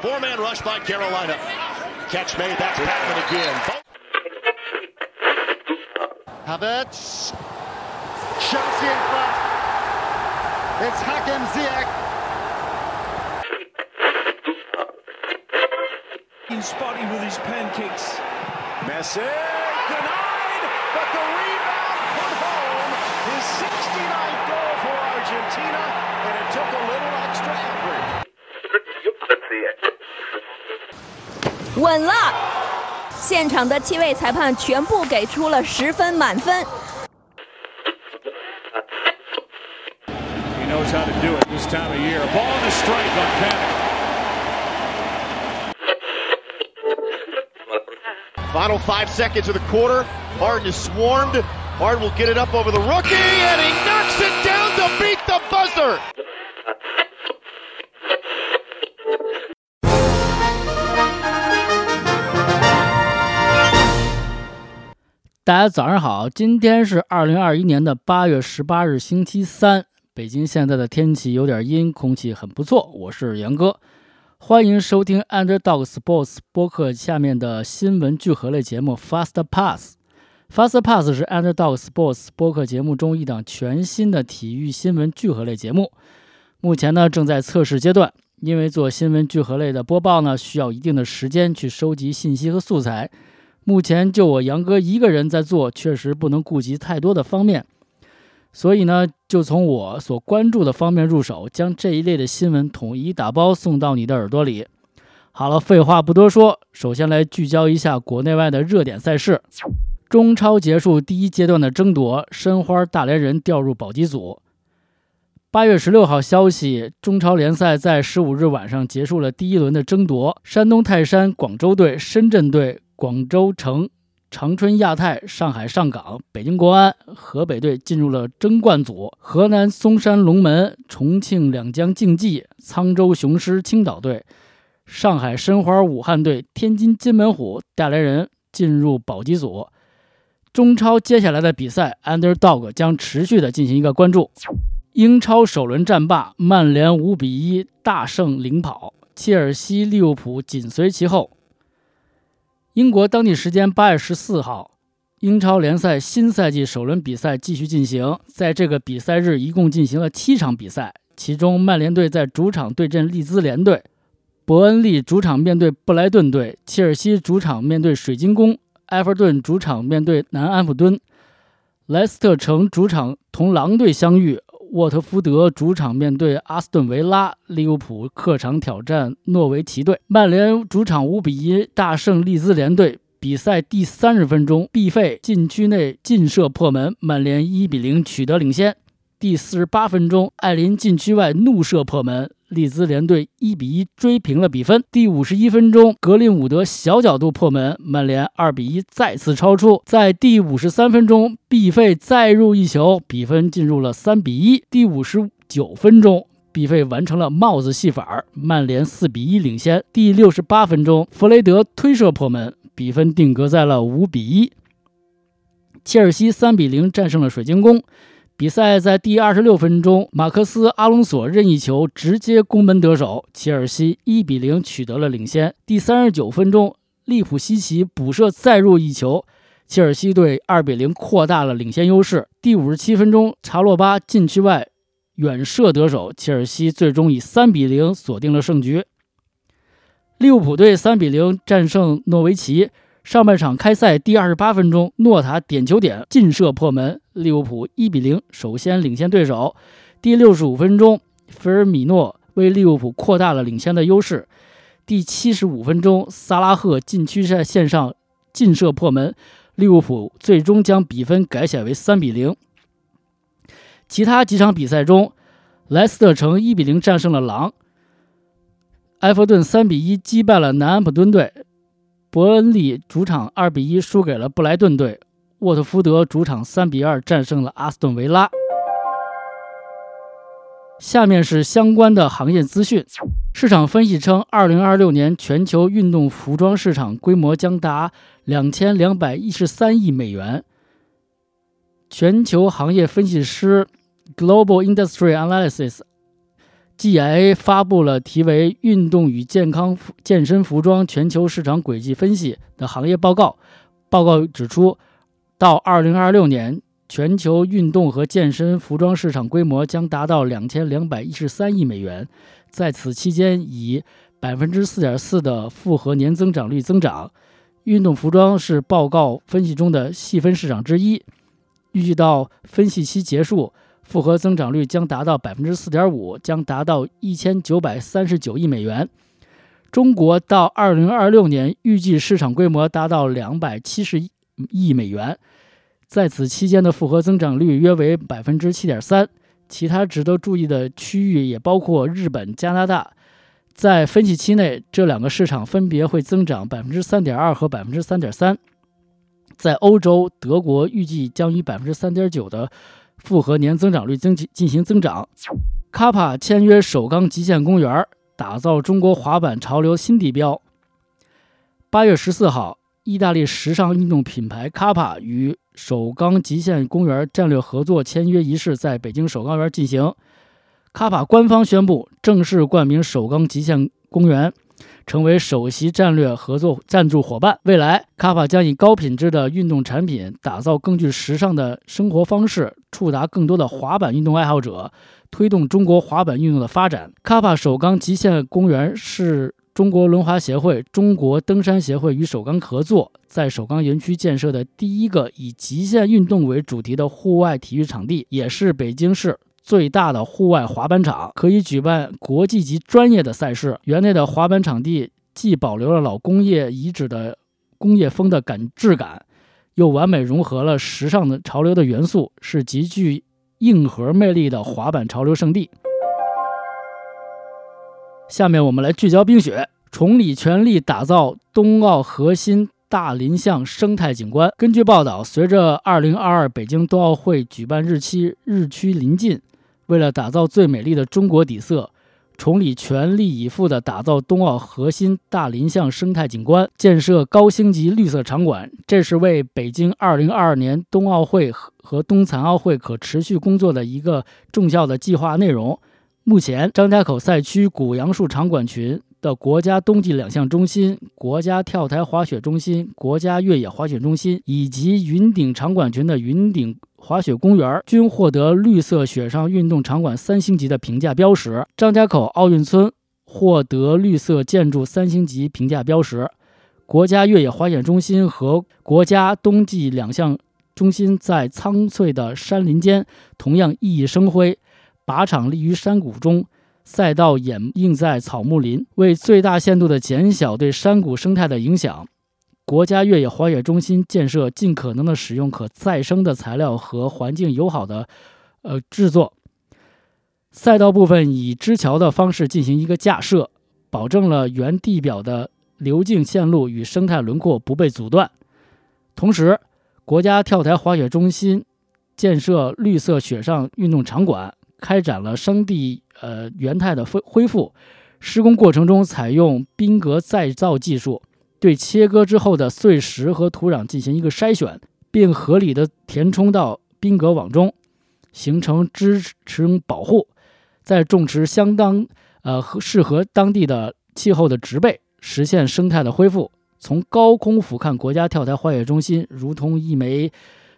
Four-man rush by Carolina. Catch made. That's Patman again. Havertz. Chelsea in front. It's Hakim Ziyech. He's spotty with his pancakes. Messi denied, but the rebound put home. His 69th goal for Argentina, and it took a little extra effort. 稳了！现场的七位裁判全部给出了十分满分。 He knows how to do it this time of year. Ball in the strike on Panic. Final five seconds of the quarter. Harden is swarmed. Harden will get it up over the rookie, and he knocks it down to beat the buzzer. 大家早上好，今天是二零二一年的八月十八日，星期三。北京现在的天气有点阴，空气很不错。我是杨哥，欢迎收听 Underdog Sports 播客下面的新闻聚合类节目 Fast Pass。Fast Pass 是 Underdog Sports 播客节目中一档全新的体育新闻聚合类节目，目前呢正在测试阶段。因为做新闻聚合类的播报呢，需要一定的时间去收集信息和素材。目前就我杨哥一个人在做，确实不能顾及太多的方面，所以呢，就从我所关注的方面入手，将这一类的新闻统一打包送到你的耳朵里。好了，废话不多说，首先来聚焦一下国内外的热点赛事。中超结束第一阶段的争夺，申花大连人调入保级组。八月十六号消息，中超联赛在十五日晚上结束了第一轮的争夺，山东泰山、广州队、深圳队。广州城、长春亚泰、上海上港、北京国安、河北队进入了争冠组，河南嵩山龙门、重庆两江竞技、沧州雄狮、青岛队、上海申花、武汉队、天津津门虎、带来人进入保级组。中超接下来的比赛，Underdog 将持续的进行一个关注。英超首轮战罢，曼联五比一大胜领跑，切尔西、利物浦紧随其后。英国当地时间八月十四号，英超联赛新赛季首轮比赛继续进行。在这个比赛日，一共进行了七场比赛，其中曼联队在主场对阵利兹联队，伯恩利主场面对布莱顿队，切尔西主场面对水晶宫，埃弗顿主场面对南安普敦，莱斯特城主场同狼队相遇。沃特福德主场面对阿斯顿维拉，利物浦客场挑战诺维奇队，曼联主场五比一大胜利兹联队。比赛第三十分钟，毕费禁区内劲射破门，曼联一比零取得领先。第四十八分钟，艾琳禁区外怒射破门，利兹联队一比一追平了比分。第五十一分钟，格林伍德小角度破门，曼联二比一再次超出。在第五十三分钟，毕费再入一球，比分进入了三比一。第五十九分钟，毕费完成了帽子戏法，曼联四比一领先。第六十八分钟，弗雷德推射破门，比分定格在了五比一。切尔西三比零战胜了水晶宫。比赛在第二十六分钟，马克思·阿隆索任意球直接攻门得手，切尔西一比零取得了领先。第三十九分钟，利普西奇补射再入一球，切尔西队二比零扩大了领先优势。第五十七分钟，查洛巴禁区外远射得手，切尔西最终以三比零锁定了胜局。利物浦队三比零战胜诺维奇。上半场开赛第二十八分钟，诺塔点球点劲射破门，利物浦一比零首先领先对手。第六十五分钟，菲尔米诺为利物浦扩大了领先的优势。第七十五分钟，萨拉赫禁区赛线上劲射破门，利物浦最终将比分改写为三比零。其他几场比赛中，莱斯特城一比零战胜了狼，埃弗顿三比一击败了南安普敦队。伯恩利主场二比一输给了布莱顿队，沃特福德主场三比二战胜了阿斯顿维拉。下面是相关的行业资讯。市场分析称，二零二六年全球运动服装市场规模将达两千两百一十三亿美元。全球行业分析师 Global Industry Analysis GIA 发布了题为《运动与健康健身服装全球市场轨迹分析》的行业报告。报告指出，到2026年，全球运动和健身服装市场规模将达到2213亿美元。在此期间，以4.4%的复合年增长率增长。运动服装是报告分析中的细分市场之一。预计到分析期结束。复合增长率将达到百分之四点五，将达到一千九百三十九亿美元。中国到二零二六年预计市场规模达到两百七十亿美元，在此期间的复合增长率约为百分之七点三。其他值得注意的区域也包括日本、加拿大。在分析期内，这两个市场分别会增长百分之三点二和百分之三点三。在欧洲，德国预计将以百分之三点九的。复合年增长率增进行增长。卡帕签约首钢极限公园，打造中国滑板潮流新地标。八月十四号，意大利时尚运动品牌卡帕与首钢极限公园战略合作签约仪式在北京首钢园进行。卡帕官方宣布正式冠名首钢极限公园。成为首席战略合作赞助伙伴。未来，卡帕将以高品质的运动产品，打造更具时尚的生活方式，触达更多的滑板运动爱好者，推动中国滑板运动的发展。卡帕首钢极限公园是中国轮滑协会、中国登山协会与首钢合作，在首钢园区建设的第一个以极限运动为主题的户外体育场地，也是北京市。最大的户外滑板场可以举办国际级专业的赛事。园内的滑板场地既保留了老工业遗址的工业风的感质感，又完美融合了时尚的潮流的元素，是极具硬核魅力的滑板潮流圣地。下面我们来聚焦冰雪。崇礼全力打造冬奥核心大林巷生态景观。根据报道，随着2022北京冬奥会举办日期日趋临近。为了打造最美丽的中国底色，崇礼全力以赴地打造冬奥核心大林巷生态景观，建设高星级绿色场馆。这是为北京2022年冬奥会和冬残奥会可持续工作的一个重要的计划内容。目前，张家口赛区古杨树场馆群的国家冬季两项中心、国家跳台滑雪中心、国家越野滑雪中心以及云顶场馆群的云顶。滑雪公园均获得绿色雪上运动场馆三星级的评价标识。张家口奥运村获得绿色建筑三星级评价标识。国家越野滑雪中心和国家冬季两项中心在苍翠的山林间同样熠熠生辉。靶场立于山谷中，赛道掩映在草木林，为最大限度地减小对山谷生态的影响。国家越野滑雪中心建设尽可能的使用可再生的材料和环境友好的，呃制作。赛道部分以支桥的方式进行一个架设，保证了原地表的流径线路与生态轮廓不被阻断。同时，国家跳台滑雪中心建设绿色雪上运动场馆，开展了生地呃原态的恢恢复。施工过程中采用冰格再造技术。对切割之后的碎石和土壤进行一个筛选，并合理的填充到冰格网中，形成支撑保护。再种植相当呃适合当地的气候的植被，实现生态的恢复。从高空俯瞰国家跳台滑雪中心，如同一枚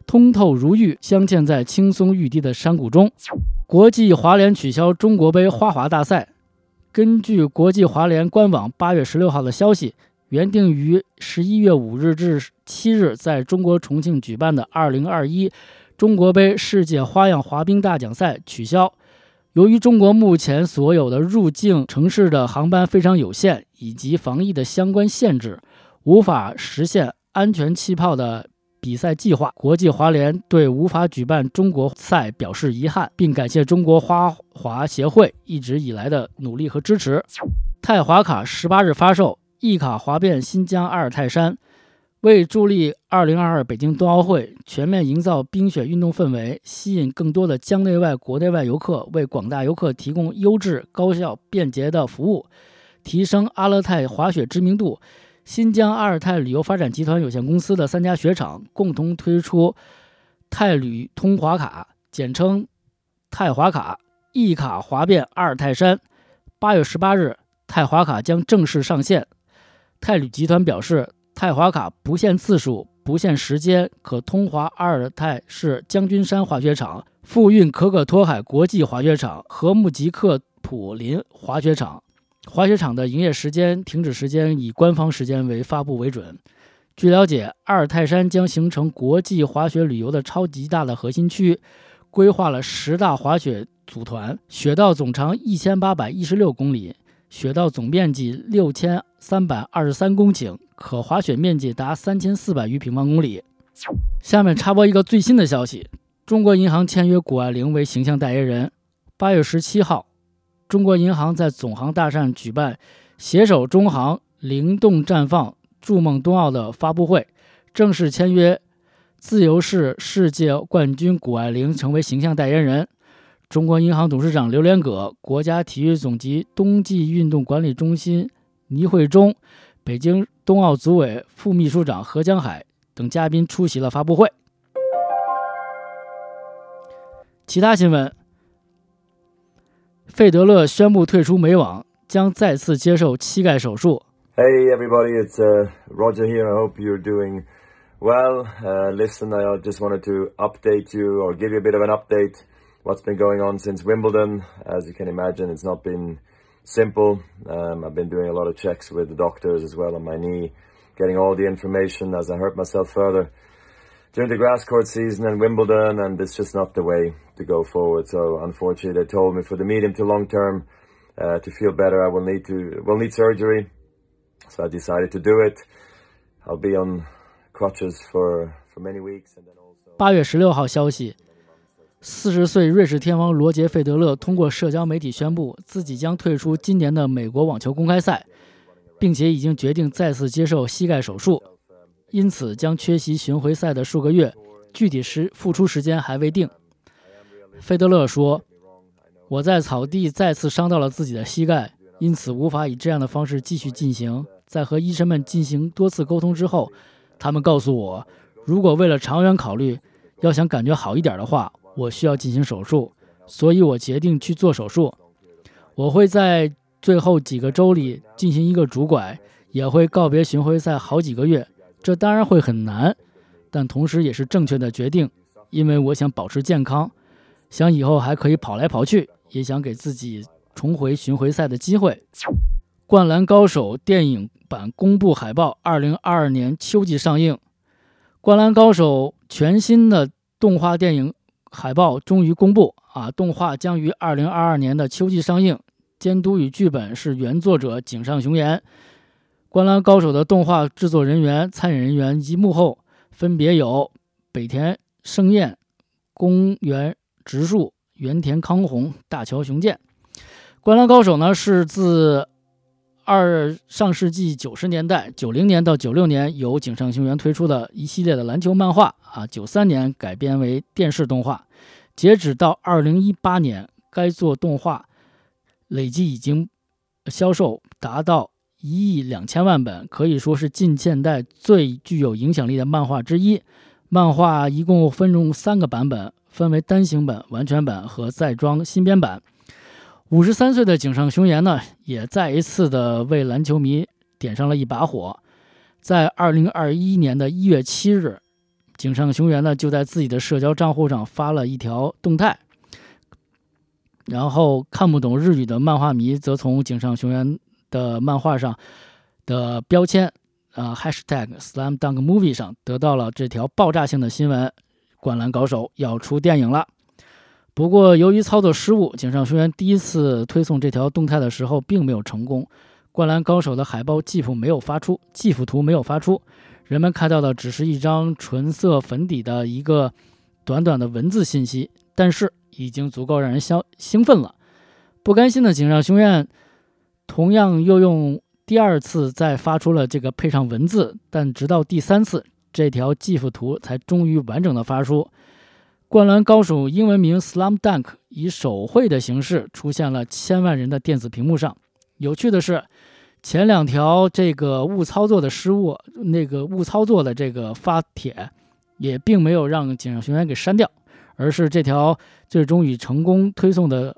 通透如玉、镶嵌在青松欲滴的山谷中。国际滑联取消中国杯花滑大赛。根据国际滑联官网八月十六号的消息。原定于十一月五日至七日在中国重庆举办的二零二一中国杯世界花样滑冰大奖赛取消。由于中国目前所有的入境城市的航班非常有限，以及防疫的相关限制，无法实现安全气泡的比赛计划。国际滑联对无法举办中国赛表示遗憾，并感谢中国花滑协会一直以来的努力和支持。泰华卡十八日发售。一卡滑遍新疆阿尔泰山，为助力2022北京冬奥会全面营造冰雪运动氛围，吸引更多的疆内外、国内外游客，为广大游客提供优质、高效、便捷的服务，提升阿勒泰滑雪知名度，新疆阿尔泰旅游发展集团有限公司的三家雪场共同推出泰旅通滑卡（简称泰滑卡），一卡滑遍阿尔泰山。八月十八日，泰华卡将正式上线。泰旅集团表示，泰华卡不限次数、不限时间，可通华阿尔泰市将军山滑雪场、富蕴可可托海国际滑雪场和木吉克普林滑雪场。滑雪场的营业时间、停止时间以官方时间为发布为准。据了解，阿尔泰山将形成国际滑雪旅游的超级大的核心区，规划了十大滑雪组团，雪道总长一千八百一十六公里，雪道总面积六千三百二十三公顷，可滑雪面积达三千四百余平方公里。下面插播一个最新的消息：中国银行签约谷爱凌为形象代言人。八月十七号，中国银行在总行大厦举办“携手中行，灵动绽放”。筑梦冬奥的发布会正式签约自由式世界冠军谷爱凌成为形象代言人。中国银行董事长刘连葛、国家体育总局冬季运动管理中心倪慧忠、北京冬奥组委副秘书长何江海等嘉宾出席了发布会。其他新闻：费德勒宣布退出美网，将再次接受膝盖手术。Hey everybody, it's uh, Roger here. I hope you're doing well. Uh, listen, I just wanted to update you or give you a bit of an update. What's been going on since Wimbledon? As you can imagine, it's not been simple. Um, I've been doing a lot of checks with the doctors as well on my knee, getting all the information as I hurt myself further during the grass court season and Wimbledon, and it's just not the way to go forward. So unfortunately, they told me for the medium to long term uh, to feel better, I will need to will need surgery. So I decided to do it. I'll be on crutches for for many weeks, and then also. 八月十六号消息，四十岁瑞士天王罗杰·费德勒通过社交媒体宣布，自己将退出今年的美国网球公开赛，并且已经决定再次接受膝盖手术， 因此将缺席巡回赛的数个月，具体时复出时间还未定。费德勒说：“我在草地再次伤到了自己的膝盖。”因此无法以这样的方式继续进行。在和医生们进行多次沟通之后，他们告诉我，如果为了长远考虑，要想感觉好一点的话，我需要进行手术。所以我决定去做手术。我会在最后几个周里进行一个拄拐，也会告别巡回赛好几个月。这当然会很难，但同时也是正确的决定，因为我想保持健康，想以后还可以跑来跑去，也想给自己。重回巡回赛的机会，《灌篮高手》电影版公布海报，二零二二年秋季上映。《灌篮高手》全新的动画电影海报终于公布啊！动画将于二零二二年的秋季上映。监督与剧本是原作者井上雄彦。《灌篮高手》的动画制作人员、参演人员及幕后分别有北田胜彦、公园直树、原田康弘、大桥雄健。《灌篮高手》呢，是自二上世纪九十年代九零年到九六年由井上雄彦推出的一系列的篮球漫画啊，九三年改编为电视动画。截止到二零一八年，该作动画累计已经销售达到一亿两千万本，可以说是近现代最具有影响力的漫画之一。漫画一共分成三个版本，分为单行本、完全版和再装新编版。五十三岁的井上雄彦呢，也再一次的为篮球迷点上了一把火。在二零二一年的一月七日，井上雄彦呢就在自己的社交账户上发了一条动态，然后看不懂日语的漫画迷则从井上雄彦的漫画上的标签啊 hashtag slam dunk movie 上得到了这条爆炸性的新闻：《灌篮高手》要出电影了。不过，由于操作失误，井上雄彦第一次推送这条动态的时候并没有成功。灌篮高手的海报记谱没有发出，记谱图没有发出，人们看到的只是一张纯色粉底的一个短短的文字信息，但是已经足够让人消兴奋了。不甘心的井上雄彦同样又用第二次再发出了这个配上文字，但直到第三次，这条 GIF 图才终于完整的发出。《灌篮高手》英文名《Slam Dunk》以手绘的形式出现了千万人的电子屏幕上。有趣的是，前两条这个误操作的失误，那个误操作的这个发帖，也并没有让警上雄彦给删掉，而是这条最终以成功推送的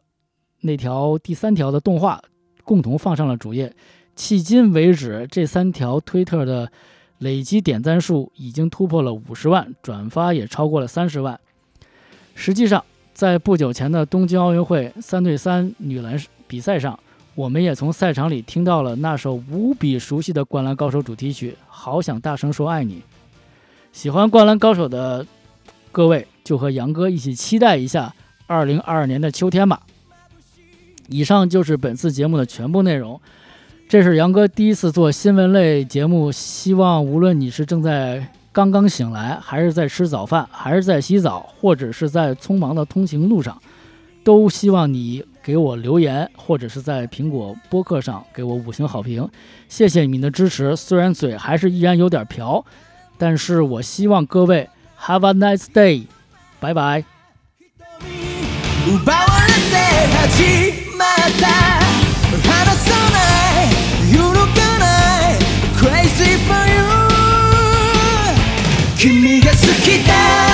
那条第三条的动画共同放上了主页。迄今为止，这三条推特的累积点赞数已经突破了五十万，转发也超过了三十万。实际上，在不久前的东京奥运会三对三女篮比赛上，我们也从赛场里听到了那首无比熟悉的《灌篮高手》主题曲《好想大声说爱你》。喜欢《灌篮高手》的各位，就和杨哥一起期待一下二零二二年的秋天吧。以上就是本次节目的全部内容。这是杨哥第一次做新闻类节目，希望无论你是正在刚刚醒来，还是在吃早饭，还是在洗澡，或者是在匆忙的通行路上，都希望你给我留言，或者是在苹果播客上给我五星好评。谢谢你们的支持，虽然嘴还是依然有点瓢，但是我希望各位 have a nice day，拜拜。奪われて始ま 離さない。揺るがない。Crazy 君が好きだ。